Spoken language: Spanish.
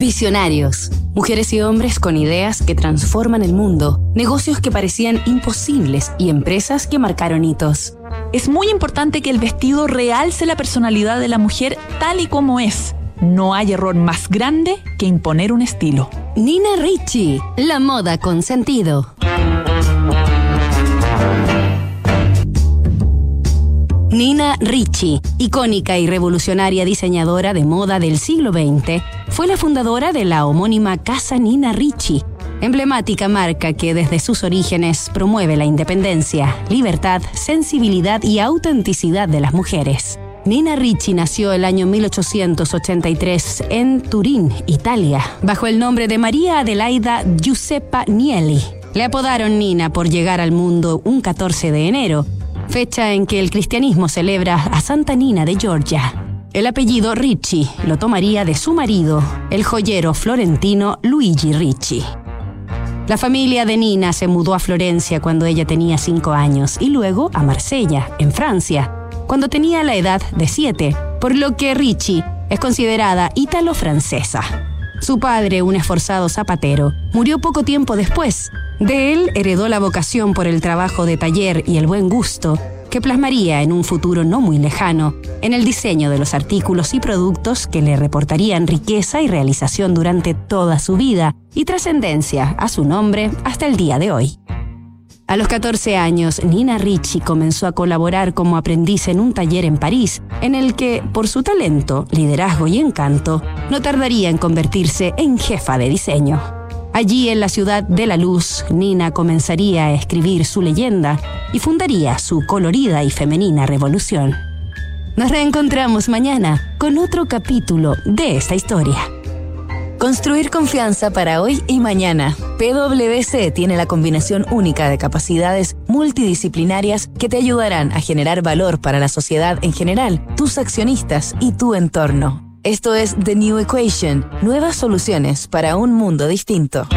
Visionarios. Mujeres y hombres con ideas que transforman el mundo, negocios que parecían imposibles y empresas que marcaron hitos. Es muy importante que el vestido realce la personalidad de la mujer tal y como es. No hay error más grande que imponer un estilo. Nina Ricci, la moda con sentido. Nina Ricci, icónica y revolucionaria diseñadora de moda del siglo XX, fue la fundadora de la homónima Casa Nina Ricci, emblemática marca que desde sus orígenes promueve la independencia, libertad, sensibilidad y autenticidad de las mujeres. Nina Ricci nació el año 1883 en Turín, Italia, bajo el nombre de María Adelaida Giuseppa Nieli. Le apodaron Nina por llegar al mundo un 14 de enero, fecha en que el cristianismo celebra a Santa Nina de Georgia. El apellido Ricci lo tomaría de su marido, el joyero florentino Luigi Ricci. La familia de Nina se mudó a Florencia cuando ella tenía cinco años y luego a Marsella, en Francia, cuando tenía la edad de siete, por lo que Ricci es considerada ítalo-francesa. Su padre, un esforzado zapatero, murió poco tiempo después. De él heredó la vocación por el trabajo de taller y el buen gusto, que plasmaría en un futuro no muy lejano en el diseño de los artículos y productos que le reportarían riqueza y realización durante toda su vida y trascendencia a su nombre hasta el día de hoy. A los 14 años, Nina Ricci comenzó a colaborar como aprendiz en un taller en París, en el que, por su talento, liderazgo y encanto, no tardaría en convertirse en jefa de diseño. Allí, en la ciudad de la luz, Nina comenzaría a escribir su leyenda y fundaría su colorida y femenina revolución. Nos reencontramos mañana con otro capítulo de esta historia. Construir confianza para hoy y mañana. PwC tiene la combinación única de capacidades multidisciplinarias que te ayudarán a generar valor para la sociedad en general, tus accionistas y tu entorno. Esto es The New Equation, nuevas soluciones para un mundo distinto.